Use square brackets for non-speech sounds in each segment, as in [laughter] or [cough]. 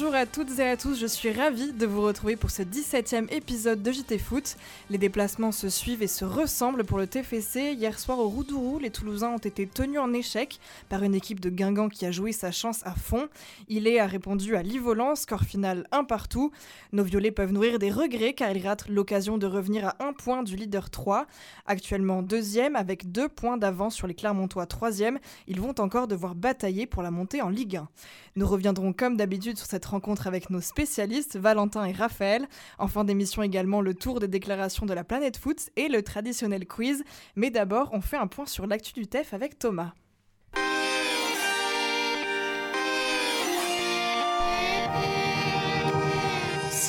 Bonjour à toutes et à tous, je suis ravie de vous retrouver pour ce 17e épisode de JT Foot. Les déplacements se suivent et se ressemblent pour le TFC. Hier soir au Roudourou, les Toulousains ont été tenus en échec par une équipe de Guingamp qui a joué sa chance à fond. Il est a répondu à l'Ivolan, score final un partout. Nos violets peuvent nourrir des regrets car ils ratent l'occasion de revenir à un point du leader 3. Actuellement deuxième avec deux points d'avance sur les Clermontois troisième, ils vont encore devoir batailler pour la montée en Ligue 1. Nous reviendrons comme d'habitude sur cette rencontre avec nos spécialistes, Valentin et Raphaël. En fin d'émission également le tour des déclarations de la planète foot et le traditionnel quiz. Mais d'abord, on fait un point sur l'actu du TEF avec Thomas.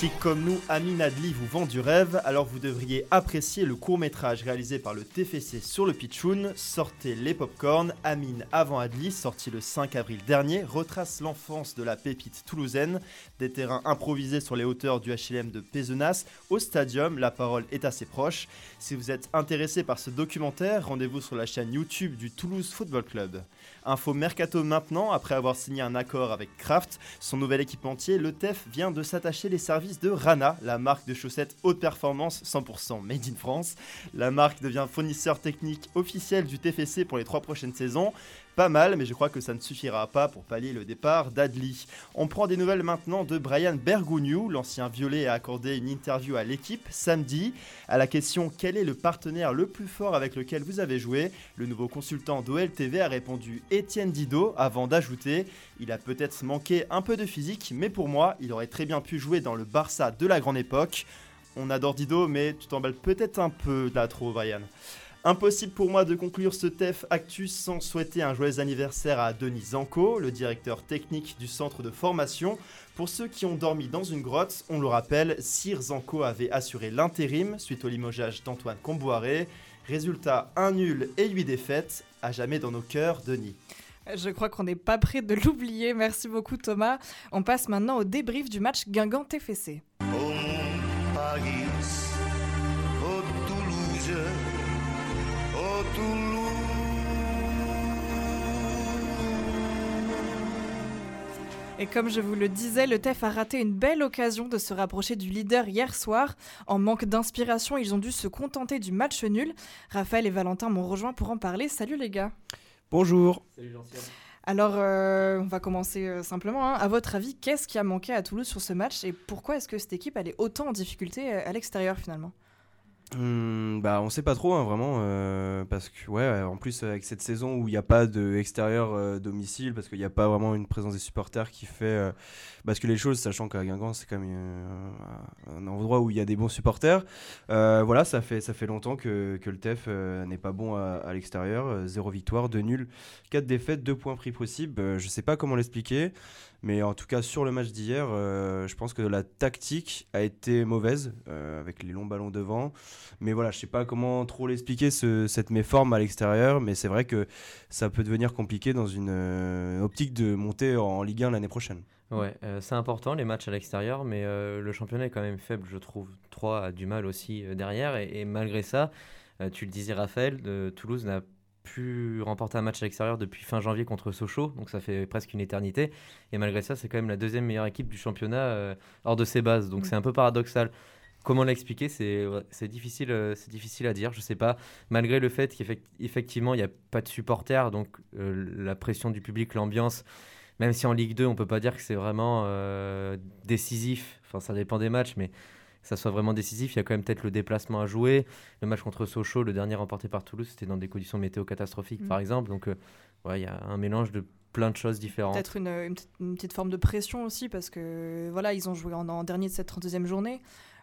Si comme nous, Amine Adli vous vend du rêve, alors vous devriez apprécier le court-métrage réalisé par le TFC sur le Pitchoun. Sortez les popcorn. Amine avant Adli, sorti le 5 avril dernier, retrace l'enfance de la pépite toulousaine. Des terrains improvisés sur les hauteurs du HLM de Pézenas au stadium, la parole est assez proche. Si vous êtes intéressé par ce documentaire, rendez-vous sur la chaîne YouTube du Toulouse Football Club. Info Mercato maintenant, après avoir signé un accord avec Kraft, son nouvel équipementier, le TEF vient de s'attacher les services de Rana, la marque de chaussettes haute performance 100% made in France. La marque devient fournisseur technique officiel du TFC pour les trois prochaines saisons pas mal, mais je crois que ça ne suffira pas pour pallier le départ d'Adli. On prend des nouvelles maintenant de Brian Bergogneau, l'ancien violet a accordé une interview à l'équipe samedi. À la question quel est le partenaire le plus fort avec lequel vous avez joué, le nouveau consultant d'OLTV a répondu Étienne Didot avant d'ajouter il a peut-être manqué un peu de physique, mais pour moi, il aurait très bien pu jouer dans le Barça de la grande époque. On adore Dido, mais tu t'emballes peut-être un peu là trop, Brian. Impossible pour moi de conclure ce TEF Actus sans souhaiter un joyeux anniversaire à Denis Zanko, le directeur technique du centre de formation. Pour ceux qui ont dormi dans une grotte, on le rappelle, Sir Zanko avait assuré l'intérim suite au limogeage d'Antoine Comboiré. Résultat, un nul et huit défaites, à jamais dans nos cœurs, Denis. Je crois qu'on n'est pas prêt de [laughs] l'oublier. Merci beaucoup Thomas. On passe maintenant au débrief du match Guingamp-TFC. Et comme je vous le disais, le TEF a raté une belle occasion de se rapprocher du leader hier soir. En manque d'inspiration, ils ont dû se contenter du match nul. Raphaël et Valentin m'ont rejoint pour en parler. Salut les gars. Bonjour. Salut Alors, euh, on va commencer euh, simplement. Hein. À votre avis, qu'est-ce qui a manqué à Toulouse sur ce match et pourquoi est-ce que cette équipe elle est autant en difficulté euh, à l'extérieur finalement? Hum, bah, on sait pas trop, hein, vraiment, euh, parce que, ouais, en plus, avec cette saison où il n'y a pas de extérieur euh, domicile, parce qu'il n'y a pas vraiment une présence des supporters qui fait euh, basculer les choses, sachant qu'à Guingamp, c'est quand même euh, un endroit où il y a des bons supporters. Voilà, ça fait, ça fait longtemps que, que le TEF n'est pas bon à, à l'extérieur. Zéro victoire, deux nuls, quatre défaites, deux points pris possibles. Je sais pas comment l'expliquer. Mais en tout cas, sur le match d'hier, euh, je pense que la tactique a été mauvaise, euh, avec les longs ballons devant. Mais voilà, je sais pas comment trop l'expliquer, ce- cette méforme à l'extérieur. Mais c'est vrai que ça peut devenir compliqué dans une euh, optique de monter en Ligue 1 l'année prochaine. Ouais, c'est important les matchs à l'extérieur, mais le championnat est quand même faible, je trouve. 3 a du mal aussi derrière, et, et malgré ça, tu le disais Raphaël, Toulouse n'a pu remporter un match à l'extérieur depuis fin janvier contre Sochaux, donc ça fait presque une éternité. Et malgré ça, c'est quand même la deuxième meilleure équipe du championnat euh, hors de ses bases, donc c'est un peu paradoxal. Comment l'expliquer? C'est difficile, euh, c'est difficile à dire, je sais pas. Malgré le fait qu'effectivement, il n'y a pas de supporters, donc euh, la pression du public, l'ambiance, même si en Ligue 2, on peut pas dire que c'est vraiment décisif. Enfin, ça dépend des matchs, mais que ça soit vraiment décisif, il y a quand même peut-être le déplacement à jouer. Le match contre Sochaux, le dernier remporté par Toulouse, c'était dans des conditions météo catastrophiques, Mm. par exemple. Donc, euh, ouais, il y a un mélange de plein de choses différentes. Peut-être une, une petite- une petite forme de pression aussi, parce que voilà, ils ont joué en, en dernier de cette 32e journée.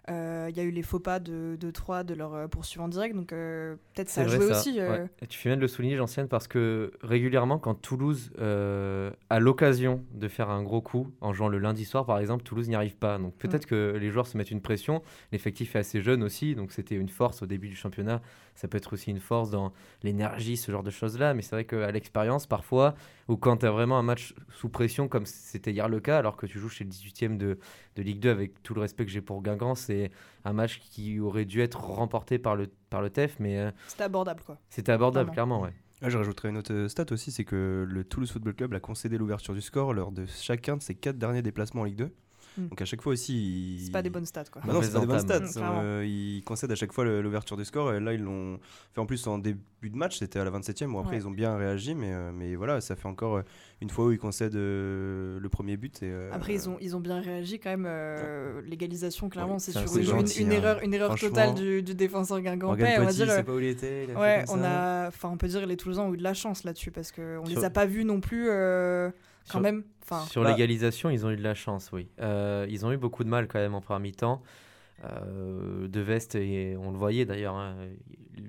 Euh, Il y a eu les faux pas de, de 3 de leur euh, poursuivant direct, donc euh, peut-être ça a joué ça. aussi. euh, Ouais. Et tu fais bien de le souligner, Gentienne, parce que régulièrement, quand Toulouse a l'occasion de faire un gros coup, en jouant le lundi soir par exemple, Toulouse n'y arrive pas. Donc peut-être que les joueurs se mettent une pression. L'effectif est assez jeune aussi, donc c'était une force au début du championnat. Ça peut être aussi une force dans l'énergie, ce genre de choses-là. Mais c'est vrai qu'à l'expérience, parfois, ou quand tu as vraiment un match sous pression, comme c'était hier le cas, alors que tu joues chez le 18e de, de Ligue 2, avec tout le respect que j'ai pour Guingamp, c'est un match qui aurait dû être remporté par le, par le TEF, mais euh, C'était abordable, quoi. c'était abordable, clairement, ouais. Ah, je rajouterais une autre euh, stat aussi, c'est que le Toulouse Football Club a concédé l'ouverture du score lors de chacun de ses quatre derniers déplacements en Ligue 2. Mm. Donc à chaque fois aussi, il... C'est pas des bonnes stats quoi. Bah non, c'est pas des bonnes stats. Mm. Euh, ils concèdent à chaque fois l'ouverture du score. Et là, ils l'ont fait en plus en début de match. C'était à la 27e. Bon, après, Ouais. ils ont bien réagi. Mais, euh, mais voilà, ça fait encore euh, une fois où ils concèdent euh, le premier but. Et, euh, Après, ils ont, ils ont bien réagi quand même. euh, L'égalisation, clairement, c'est sur une, gentil, une hein. erreur, une erreur totale du, du défenseur guingampais. Morgan On va dire, pas où il était. il a fait ouais, comme on ça. a, enfin, on peut dire les Toulousains ont eu de la chance là-dessus parce qu'on les a pas vus non plus euh, quand Sur- même. Enfin, Sur bah- l'égalisation, ils ont eu de la chance, oui. Euh, ils ont eu beaucoup de mal quand même en première mi-temps. Euh, de Vest, et on le voyait d'ailleurs, hein,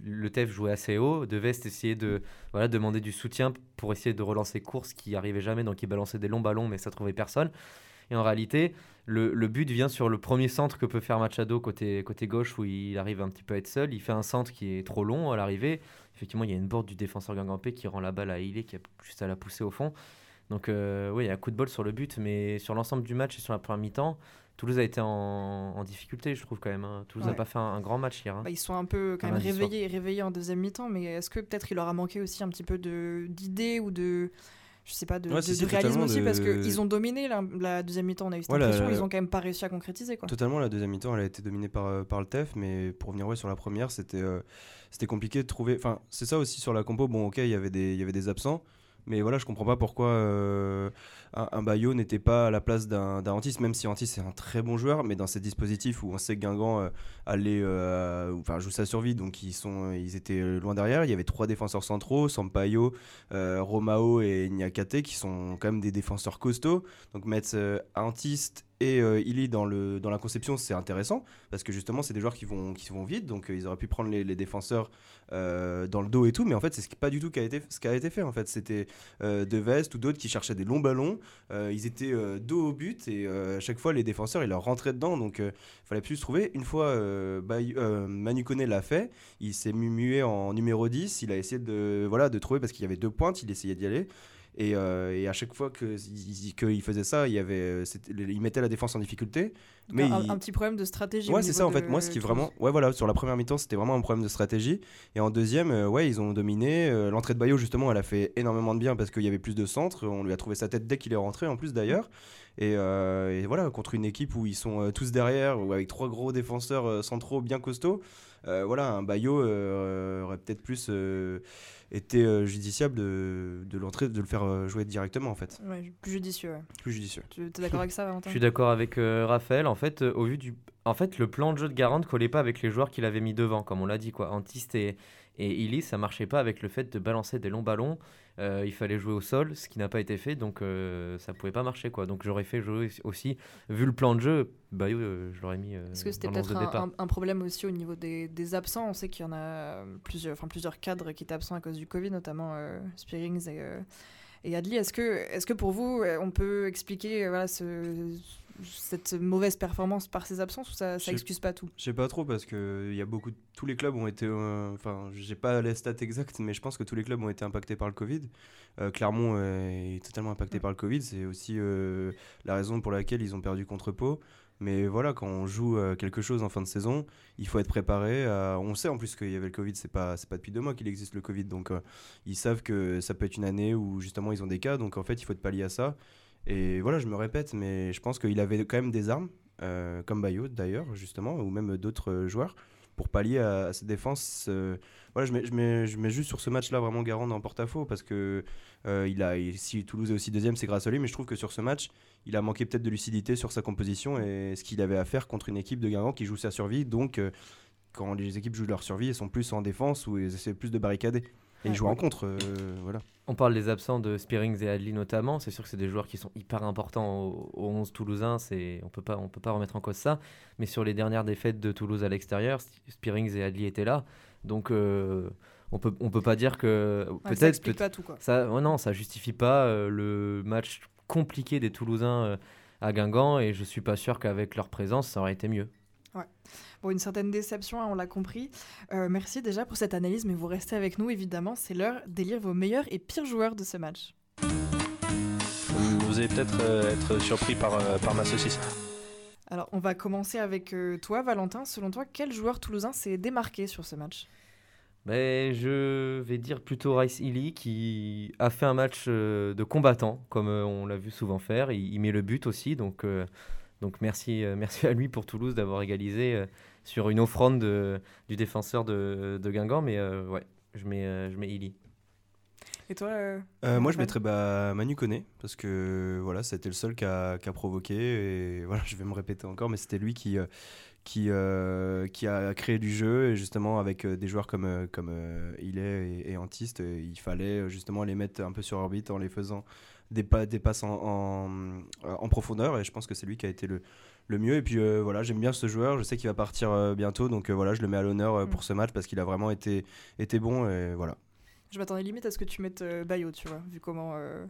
le TEF jouait assez haut. De Vest essayait de voilà, demander du soutien pour essayer de relancer course qui arrivait jamais, donc il balançait des longs ballons, mais ça trouvait personne. Et en réalité, le, le but vient sur le premier centre que peut faire Machado côté, côté gauche où il arrive un petit peu à être seul. Il fait un centre qui est trop long à l'arrivée. Effectivement, il y a une bourde du défenseur guingampais qui rend la balle à Ilé qui a juste à la pousser au fond. Donc euh, oui, il y a un coup de bol sur le but, mais sur l'ensemble du match et sur la première mi-temps, Toulouse a été en, en difficulté, je trouve quand même. hein. Toulouse n'a Ouais. pas fait un, un grand match hier. hein. bah, ils sont un peu quand Un même soir. réveillés, réveillés en deuxième mi-temps, mais est-ce que peut-être il leur a manqué aussi un petit peu de- d'idées ou de. Je sais pas, de, Ouais, de- si, de si, réalisme aussi, de- parce qu'ils ont dominé la, la deuxième mi-temps, on a eu cette Ouais, la- impression, ils ont quand même pas réussi à concrétiser. Quoi. Totalement, la deuxième mi-temps, elle a été dominée par, euh, par le TEF, mais pour revenir ouais, sur la première, c'était euh, c'était compliqué de trouver. Enfin, c'est ça aussi sur la compo. Bon, ok, il y avait des- il y avait des absents, mais voilà, je comprends pas pourquoi euh, un, Bayo n'était pas à la place d'un Antis, même si Antis est un très bon joueur, mais dans ces dispositifs où on sait que Guingamp euh, allait, euh, enfin, joue sa survie, donc ils, sont, ils étaient loin derrière. Il y avait trois défenseurs centraux, Sampaio, euh, Romao et Niakate, qui sont quand même des défenseurs costauds. Donc mettre Antiste et euh, dans, le, dans la conception, c'est intéressant parce que justement, c'est des joueurs qui vont, qui vont vite, donc ils auraient pu prendre les, défenseurs dans le dos et tout, mais en fait, c'est ce pas du tout ce qui a été fait. En fait, c'était De Vest ou d'autres qui cherchaient des longs ballons, euh, ils étaient euh, dos au but et euh, à chaque fois, les défenseurs, ils leur rentraient dedans, donc il fallait plus se trouver. Une fois, Bay- Manu l'a fait, il s'est mu- mué en numéro 10, il a essayé de, voilà, de trouver parce qu'il y avait deux pointes, il essayait d'y aller. Et, euh, et à chaque fois que- il qu'il faisait ça, il, y avait, euh, il mettait la défense en difficulté. Donc, Mais un, il- un petit problème de stratégie. Ouais, c'est ça en fait. Moi, ce qui vraiment. Ouais, voilà, sur la première mi-temps, c'était vraiment un problème de stratégie. Et en deuxième, euh, ouais, ils ont dominé. Euh, L'entrée de Bayo, justement, elle a fait énormément de bien parce qu'il y avait plus de centres. On lui a trouvé sa tête dès qu'il est rentré, en plus d'ailleurs. Et, euh, et voilà, contre une équipe où ils sont euh, tous derrière, ou avec trois gros défenseurs euh, centraux bien costauds, euh, voilà, un Bayo euh, aurait peut-être plus euh, été euh, judiciable de, de l'entrée, de le faire jouer directement, en fait. Ouais, plus judicieux. ouais. Plus judicieux. Tu es d'accord avec ça, Valentin? Je suis d'accord avec euh, Raphaël. En fait, euh, au vu du, en fait, le plan de jeu de Garand ne collait pas avec les joueurs qu'il avait mis devant, comme on l'a dit quoi. Antiste et et Illy, ça marchait pas avec le fait de balancer des longs ballons. Euh, il fallait jouer au sol, ce qui n'a pas été fait, donc euh, ça pouvait pas marcher quoi. Donc j'aurais fait jouer aussi, vu le plan de jeu, bah euh, je l'aurais mis. euh, Est-ce que c'était peut-être un, problème aussi au niveau des, des absents On sait qu'il y en a plusieurs, enfin, plusieurs cadres qui étaient absents à cause du Covid, notamment euh, Spearings et, et Adli. Est-ce que, est que pour vous, euh, on peut expliquer euh, voilà, ce- cette mauvaise performance par ces absences ou ça, ça excuse pas tout? Je sais pas trop parce que y a beaucoup de- tous les clubs ont été euh, enfin j'ai pas les stats exactes mais je pense que tous les clubs ont été impactés par le Covid. Euh, Clermont euh, est totalement impacté par le Covid, c'est aussi euh, la raison pour laquelle ils ont perdu contre Pau. Mais voilà, quand on joue euh, quelque chose en fin de saison, il faut être préparé. à- On sait en plus qu'il y avait le Covid, c'est pas pas depuis deux mois qu'il existe le Covid, donc euh, ils savent que ça peut être une année où justement ils ont des cas, donc en fait il faut être pallier à ça. Et voilà, je me répète, mais je pense qu'il avait quand même des armes, euh, comme Bayo d'ailleurs, justement, ou même d'autres euh, joueurs, pour pallier à, cette défense. euh, voilà, je mets, juste sur ce match-là vraiment Garand en porte-à-faux, parce que euh, il a, si Toulouse est aussi deuxième, c'est grâce à lui, mais je trouve que sur ce match, il a manqué peut-être de lucidité sur sa composition et ce qu'il avait à faire contre une équipe de Guingamp qui joue sa survie. Donc, euh, quand les équipes jouent leur survie, elles sont plus en défense ou elles essaient plus de barricader. Et ils jouent en contre, euh, voilà. On parle des absents de Spearings et Adli notamment. C'est sûr que c'est des joueurs qui sont hyper importants au, au 11 toulousain. C'est, on peut pas, on peut pas remettre en cause ça. Mais sur les dernières défaites de Toulouse à l'extérieur, Spearings et Adli étaient là. Donc euh, on peut, on peut pas dire que Ouais, Ça peut-être, explique peut- pas tout quoi. ça, ouais, non, ça justifie pas euh, le match compliqué des Toulousains euh, à Guingamp. Et je suis pas sûr qu'avec leur présence, ça aurait été mieux. Bon, une certaine déception, hein, on l'a compris. Euh, merci déjà pour cette analyse, mais vous restez avec nous évidemment. C'est l'heure d'élire vos meilleurs et pires joueurs de ce match. Vous allez peut-être euh, être surpris par, euh, par ma saucisse. Alors, on va commencer avec euh, toi, Valentin. Selon toi, quel joueur toulousain s'est démarqué sur ce match? Ben, je vais dire plutôt Rice Ely qui a fait un match de combattant, comme on l'a vu souvent faire. Il, il met le but aussi, donc, euh, donc merci, euh, [laughs] merci à lui pour Toulouse d'avoir égalisé euh, sur une offrande de- du défenseur de, de Guingamp. Mais euh, ouais, je mets, euh, je mets Ely. Et toi euh, Euh, moi, je mettrais bah, Manu Koné, parce que voilà, c'était le seul qui a, qui a provoqué. Et [laughs] voilà, je vais me répéter encore, mais c'était lui qui, euh, qui, euh, qui a créé du jeu. Et justement, avec euh, des joueurs comme, euh, comme euh, Illet et, et Antiste, euh, il fallait euh, justement les mettre un peu sur orbite en les faisant des, pas, des passes en, en, en profondeur. Et je pense que c'est lui qui a été le, le mieux. Et puis euh, voilà, j'aime bien ce joueur. Je sais qu'il va partir euh, bientôt. Donc euh, voilà, je le mets à l'honneur euh, pour Mm. ce match parce qu'il a vraiment été, été bon. Et voilà. Je m'attendais limite à ce que tu mettes euh, Bayo, tu vois, vu comment euh,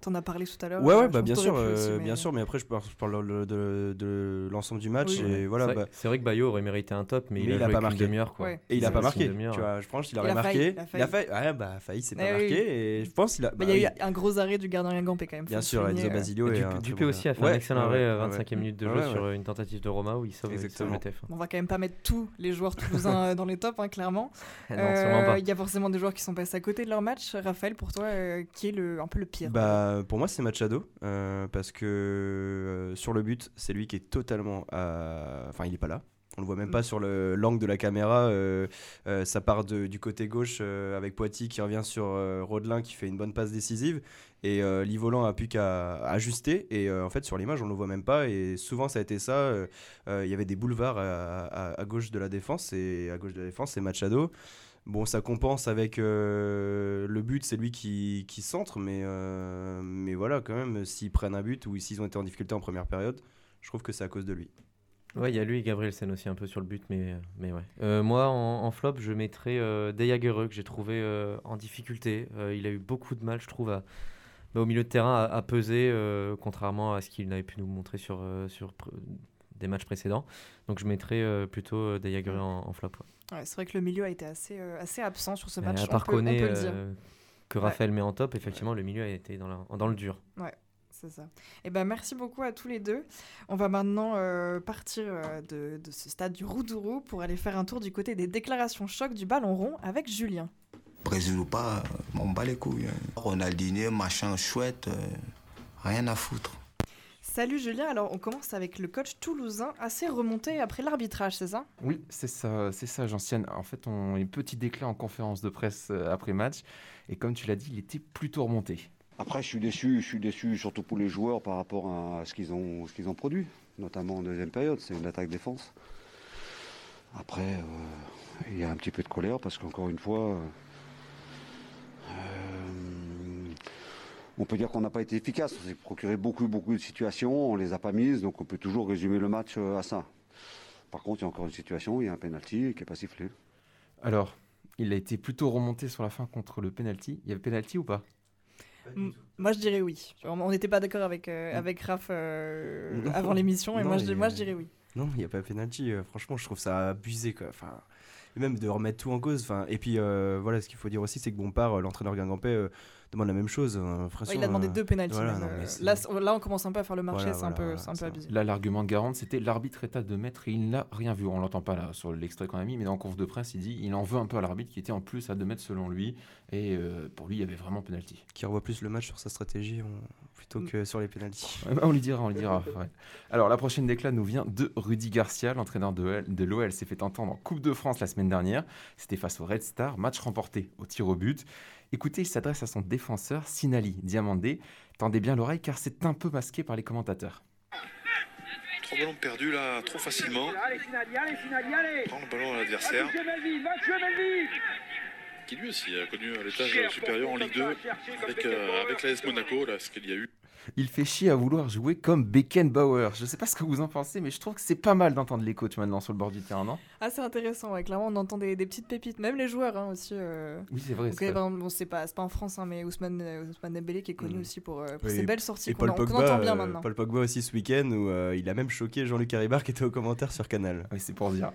t'en as parlé tout à l'heure. Ouais, euh, ouais, je bah bien sûr, euh, aussi, bien sûr, mais après je parle, je parle de, de- de l'ensemble du match Oui, et ouais. voilà. c'est, bah, vrai, c'est vrai que Bayo aurait mérité un top, mais, Mais il a, il a joué pas marqué. demi-heure. Quoi. Ouais. et il a C'est pas marqué, tu vois. Je pense qu'il Il aurait a failli, marqué. il a Il a failli. Ouais, bah failli, c'est pas Eh oui. marqué et je pense qu'il a. Bah, bah, il y a eu oui. un gros arrêt du gardien Guingampé quand même. Bien sûr, Enzo euh. Basilio Dupé, aussi a fait un excellent arrêt, euh, ouais. 25e minute de jeu sur euh, une tentative de Roma où il sauve, il le TF. Bon, on va quand même pas mettre tous les joueurs toulousains euh, dans les tops, hein, clairement. [laughs] Euh. Il y a forcément des joueurs qui sont passés à côté de leur match. Raphaël, pour toi, euh, qui est le, un peu le pire Bah, pour moi, c'est Machado euh, parce que euh, sur le but, c'est lui qui est totalement. à- Enfin, il est pas là. On le voit même pas sur le- l'angle de la caméra. euh, euh, ça part du côté gauche euh, avec Poitiers qui revient sur euh, Rodelin qui fait une bonne passe décisive. Et euh, Livolan a pu qu'à ajuster. Et euh, en fait, sur l'image, on ne le voit même pas. Et souvent, ça a été ça. euh, euh, Il y avait des boulevards à- à gauche de la défense. Et à gauche de la défense, c'est Machado. Bon, ça compense avec euh, le but, c'est lui qui, qui centre, mais, euh, mais voilà, quand même, s'ils prennent un but ou s'ils ont été en difficulté en première période, je trouve que c'est à cause de lui. Ouais, il y a lui et Gabriel Sen aussi un peu sur le but, mais, mais ouais. Euh, moi, en, flop, je mettrais euh, Dejagereux, que j'ai trouvé euh, en difficulté. Euh, il a eu beaucoup de mal, je trouve, à- bah, au milieu de terrain, à, à peser, euh, contrairement à ce qu'il n'avait pu nous montrer sur, euh, sur des matchs précédents. Donc je mettrais euh, plutôt euh, Dejagereux en, en flop. ouais. Ouais, C'est vrai que le milieu a été assez, euh, assez absent sur ce Mais match. à part peut, on Koné, peut le dire. euh, que Ouais. Raphaël met en top, effectivement, le milieu a été dans, la- dans le dur. C'est ça. Et ben merci beaucoup à tous les deux. On va maintenant euh, partir euh, de, de ce stade du Roudourou pour aller faire un tour du côté des déclarations choc du ballon rond avec Julien. Brésil ou pas, on bat les couilles. hein. Ronaldinho, machin chouette, euh, rien à foutre. Salut Julien, alors on commence avec le coach toulousain assez remonté après l'arbitrage, c'est ça? Oui, c'est ça, c'est ça, Gentiane. En fait, on a eu un petit déclin en conférence de presse euh, après match. Et comme tu l'as dit, il était plutôt remonté. Après, je suis déçu, je suis déçu surtout pour les joueurs par rapport à ce qu'ils ont, ce qu'ils ont produit, notamment en deuxième période. C'est une attaque-défense. Après, euh, il y a un petit peu de colère parce qu'encore une fois, euh, euh, on peut dire qu'on n'a pas été efficace. On s'est procuré beaucoup, beaucoup de situations, on les a pas mises, donc on peut toujours résumer le match euh, à ça. Par contre, il y a encore une situation, il y a un penalty qui n'est pas sifflé. Alors, il a été plutôt remonté sur la fin contre le penalty. Il y avait penalty ou pas? Moi je dirais oui. On n'était pas d'accord avec, euh, Mm. avec Raph euh, avant l'émission et Non, moi, je, mais- moi je dirais oui. Non, il n'y a pas penalty. euh, franchement, je trouve ça abusé. Quoi. Enfin, et même de remettre tout en cause. Enfin, et puis, euh, voilà, ce qu'il faut dire aussi, c'est que Bompard, l'entraîneur Guingampais, euh, demande la même chose. euh, Ouais, façon, il a demandé euh, deux pénaltys. voilà, euh, là, là on commence un peu à faire le marché, Voilà, c'est un voilà, peu, voilà, c'est un peu abusé. Là, l'argument de Garande, c'était l'arbitre est à 2 mètres et il n'a rien vu. On l'entend pas là sur l'extrait qu'on a mis, mais dans conf de presse, il dit il en veut un peu à l'arbitre qui était en plus à 2 mètres selon lui. Et euh, pour lui, il y avait vraiment penalty. Qui revoit plus le match sur sa stratégie on- plutôt Mm. que sur les bah, [laughs] on lui dira, on lui dira. ouais. Alors, la prochaine déclat nous vient de Rudy Garcia, l'entraîneur de, L- de l'OL, s'est fait entendre en Coupe de France la semaine dernière. C'était face au Red Star, match remporté au tir au but. Écoutez, il s'adresse à son défenseur, Sinali Diamandé. Tendez bien l'oreille car c'est un peu masqué par les commentateurs. Trois ballons perdus là, trop facilement. Prend le ballon à l'adversaire. Qui lui aussi a connu un étage supérieur en Ligue 2 avec, euh, avec l'AS Monaco, là, ce qu'il y a eu. Il fait chier à vouloir jouer comme Beckenbauer. Je sais pas ce que vous en pensez, mais je trouve que c'est pas mal d'entendre les coachs maintenant sur le bord du terrain, non? Ah, c'est intéressant, ouais. clairement on entend des, des petites pépites, même les joueurs hein, aussi. euh. Oui, c'est vrai. Ok, c'est vrai. par exemple, bon, c'est pas, c'est pas en France, hein, mais Ousmane, euh, Ousmane Dembélé qui est connu Mm. aussi pour, euh, pour Oui, ses belles sorties Et qu'on Pogba, entend bien euh, maintenant. Paul Pogba aussi ce week-end où euh, il a même choqué Jean-Luc Haribard qui était au commentaire sur Canal. Oui, c'est pour dire.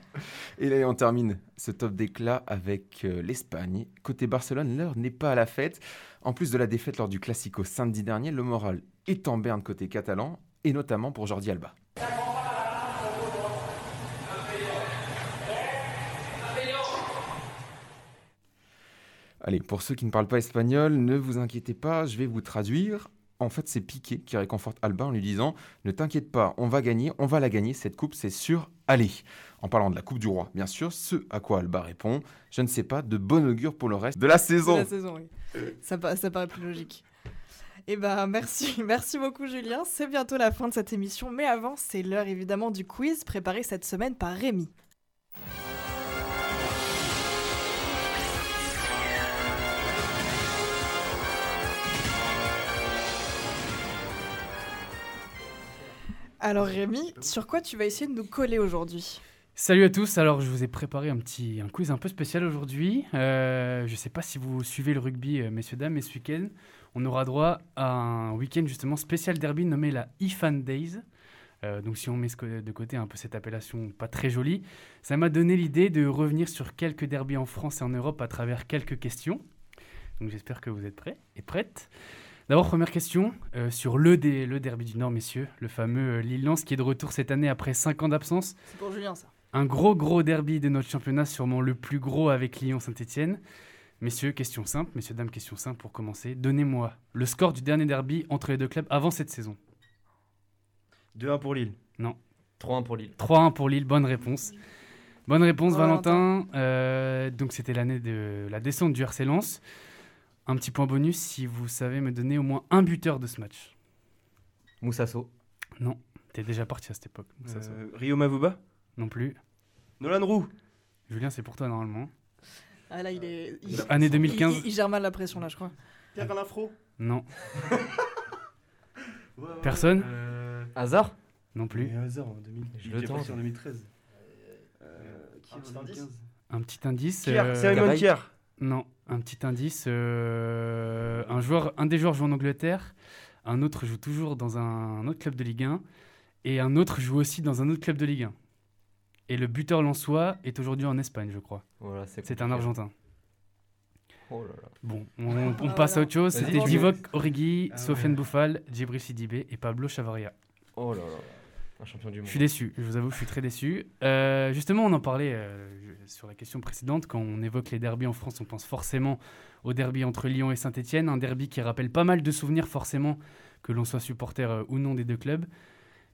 Et là, on termine ce top d'éclat avec euh, l'Espagne. Côté Barcelone, l'heure n'est pas à la fête. En plus de la défaite lors du Classico samedi dernier, le moral est en berne côté catalan, et notamment pour Jordi Alba. Allez, pour ceux qui ne parlent pas espagnol, ne vous inquiétez pas, je vais vous traduire. En fait, c'est Piqué qui réconforte Alba en lui disant Ne t'inquiète pas, on va gagner, on va la gagner, cette coupe, c'est sûr, allez. En parlant de la Coupe du Roi, bien sûr, ce à quoi Alba répond Je ne sais pas, de bon augure pour le reste de la saison. De la saison, oui. ça, pa- ça paraît plus logique. Eh ben merci, [laughs] merci beaucoup Julien. C'est bientôt la fin de cette émission, mais avant, c'est l'heure évidemment du quiz préparé cette semaine par Rémi. Alors Rémi, sur quoi tu vas essayer de nous coller aujourd'hui? Salut à tous, alors je vous ai préparé un petit quiz un peu spécial aujourd'hui. Euh, je ne sais pas si vous suivez le rugby, euh, messieurs, dames, mais ce week-end, on aura droit à un week-end justement spécial derby nommé la IFAN Days. Euh, donc si on met de côté un peu cette appellation pas très jolie, ça m'a donné l'idée de revenir sur quelques derbys en France et en Europe à travers quelques questions. Donc j'espère que vous êtes prêts et prêtes. D'abord, première question euh, sur le, dé- le derby du Nord, messieurs, le fameux euh, Lille-Lens qui est de retour cette année après 5 ans d'absence. C'est pour Julien ça. Un gros gros derby de notre championnat, sûrement le plus gros avec Lyon-Saint-Etienne. Messieurs, question simple, messieurs, dames, question simple pour commencer. Donnez-moi le score du dernier derby entre les deux clubs avant cette saison. 2-1 pour Lille. Non. 3-1 pour Lille. 3-1 pour Lille, bonne réponse. Bonne réponse, Valentin. Euh, donc c'était l'année de la descente du RC Lens. Un petit point bonus si vous savez me donner au moins un buteur de ce match. Moussasso. Non, t'es déjà parti à cette époque. Euh, Rio Mavuba Non plus. Nolan Roux Julien, c'est pour toi normalement. Ah là, il est. il- Année il- 2015. Il, il gère mal la pression là, je crois. Pierre Alain Fro Non. [laughs] Personne Hasard Non plus. Mais hasard en 2000. Je il le est parti tente. en 2013. Euh, qui un en petit 2015? indice Un petit indice. Euh, Simon. Kier. Non, un petit indice. euh, un, joueur, un des joueurs joue en Angleterre, un autre joue toujours dans un, un autre club de Ligue 1, et un autre joue aussi dans un autre club de Ligue 1. Et le buteur lensois est aujourd'hui en Espagne, je crois. Voilà, C'est un. Argentin. Oh là là. Bon, on, [laughs] on passe à autre chose. C'était. Divock Origi, Ah Sofiane ouais. Bouffal, Djibril Sidibé et Pablo Chavaria. Oh là là. Un champion du Je monde. suis déçu, je vous avoue, je suis très déçu. Euh, justement, on en parlait euh, sur la question précédente. Quand on évoque les derbys en France, on pense forcément au derby entre Lyon et Saint-Etienne. Un derby qui rappelle pas mal de souvenirs, forcément, que l'on soit supporter euh, ou non des deux clubs.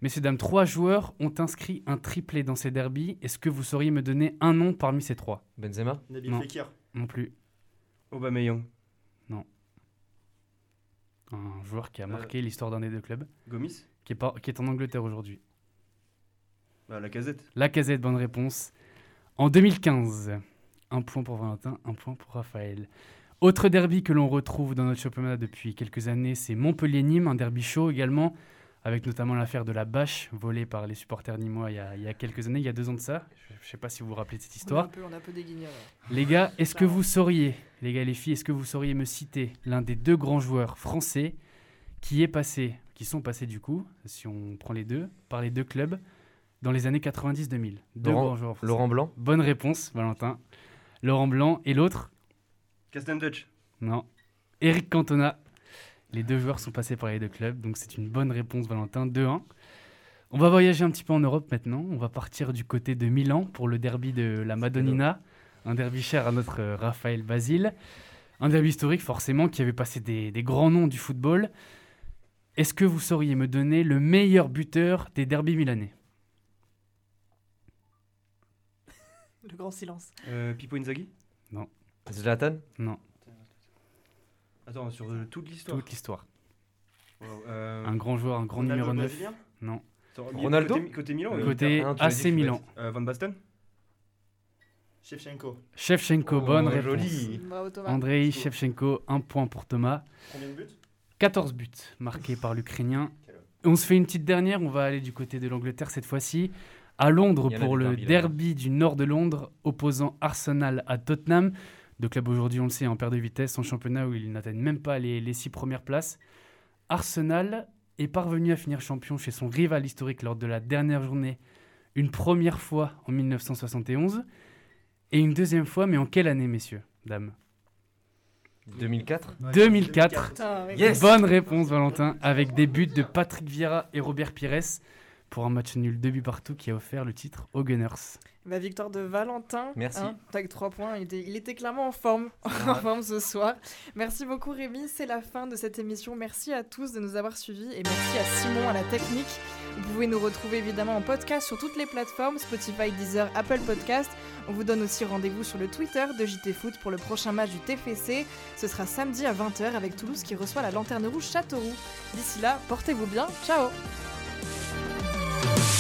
Messieurs, dames, trois joueurs ont inscrit un triplé dans ces derbys. Est-ce que vous sauriez me donner un nom parmi ces trois? Benzema? Nabil Non. Fekir. Non plus. Aubameyang. Un joueur qui a Euh. marqué l'histoire d'un des deux clubs, Gomis? Qui est, pas- qui est en Angleterre aujourd'hui. bah, La casette. La casette, bonne réponse. En 2015, un point pour Valentin, un point pour Raphaël. Autre derby que l'on retrouve dans notre championnat depuis quelques années, c'est Montpellier-Nîmes, un derby chaud également, avec notamment l'affaire de la bâche volée par les supporters nîmois il y, a, il y a quelques années, il y a deux ans de ça. Je ne sais pas si vous vous rappelez de cette On a histoire. un peu, on a un peu. Les gars, est-ce que vous sauriez, les gars et les filles, est-ce que vous sauriez me citer l'un des deux grands joueurs français qui est passé, qui sont passés du coup, si on prend les deux, par les deux clubs dans les années 90-2000 Deux Laurent- grands joueurs français. Laurent Blanc Bonne réponse, Valentin. Laurent Blanc et l'autre? Castan Dutch. Non. Eric Cantona. Les deux joueurs sont passés par les deux clubs, donc c'est une bonne réponse, Valentin. 2-1. On va voyager un petit peu en Europe maintenant. On va partir du côté de Milan pour le derby de la Madonnina, un derby cher à notre euh, Raphaël Basile. Un derby historique, forcément, qui avait passé des, des grands noms du football. Est-ce que vous sauriez me donner le meilleur buteur des derbys milanais? Le grand silence. Euh, Pipo Inzaghi? Zlatan? Non, Attends, sur euh, toute l'histoire. toute l'histoire. Wow, euh, Un grand joueur, un grand Ronaldo, numéro le 9. Brésilien Non. Ronaldo côté, côté Milan Euh, euh, Côté Ah, dit AC Milan. euh, Van Basten Shevchenko. Shevchenko, Oh, bonne réponse. joli. Bravo Thomas. Andrei Shevchenko, un point pour Thomas. Combien de buts 14 buts marqués par l'Ukrainien. On se fait une petite dernière, on va aller du côté de l'Angleterre cette fois-ci. À Londres pour le derby du nord de Londres opposant Arsenal à Tottenham. Deux clubs aujourd'hui, on le sait, en perte de vitesse en championnat où ils n'atteignent même pas les, les six premières places. Arsenal est parvenu à finir champion chez son rival historique lors de la dernière journée, une première fois en 1971 et une deuxième fois, mais en quelle année, messieurs, dames? 2004 2004. Putain, mec. Yes Bonne réponse, Valentin, avec des buts de Patrick Vieira et Robert Pires. Pour un match nul 2 buts partout qui a offert le titre aux Gunners. La victoire de Valentin. Merci. Hein, avec 3 points, il était, il était clairement en forme, [laughs] en forme ce soir. Merci beaucoup Rémi, c'est la fin de cette émission. Merci à tous de nous avoir suivis et merci à Simon à la technique. Vous pouvez nous retrouver évidemment en podcast sur toutes les plateformes, Spotify, Deezer, Apple Podcast. On vous donne aussi rendez-vous sur le Twitter de JT Foot pour le prochain match du TFC. Ce sera samedi à 20h avec Toulouse qui reçoit la Lanterne Rouge Châteauroux. D'ici là, portez-vous bien, ciao Bye.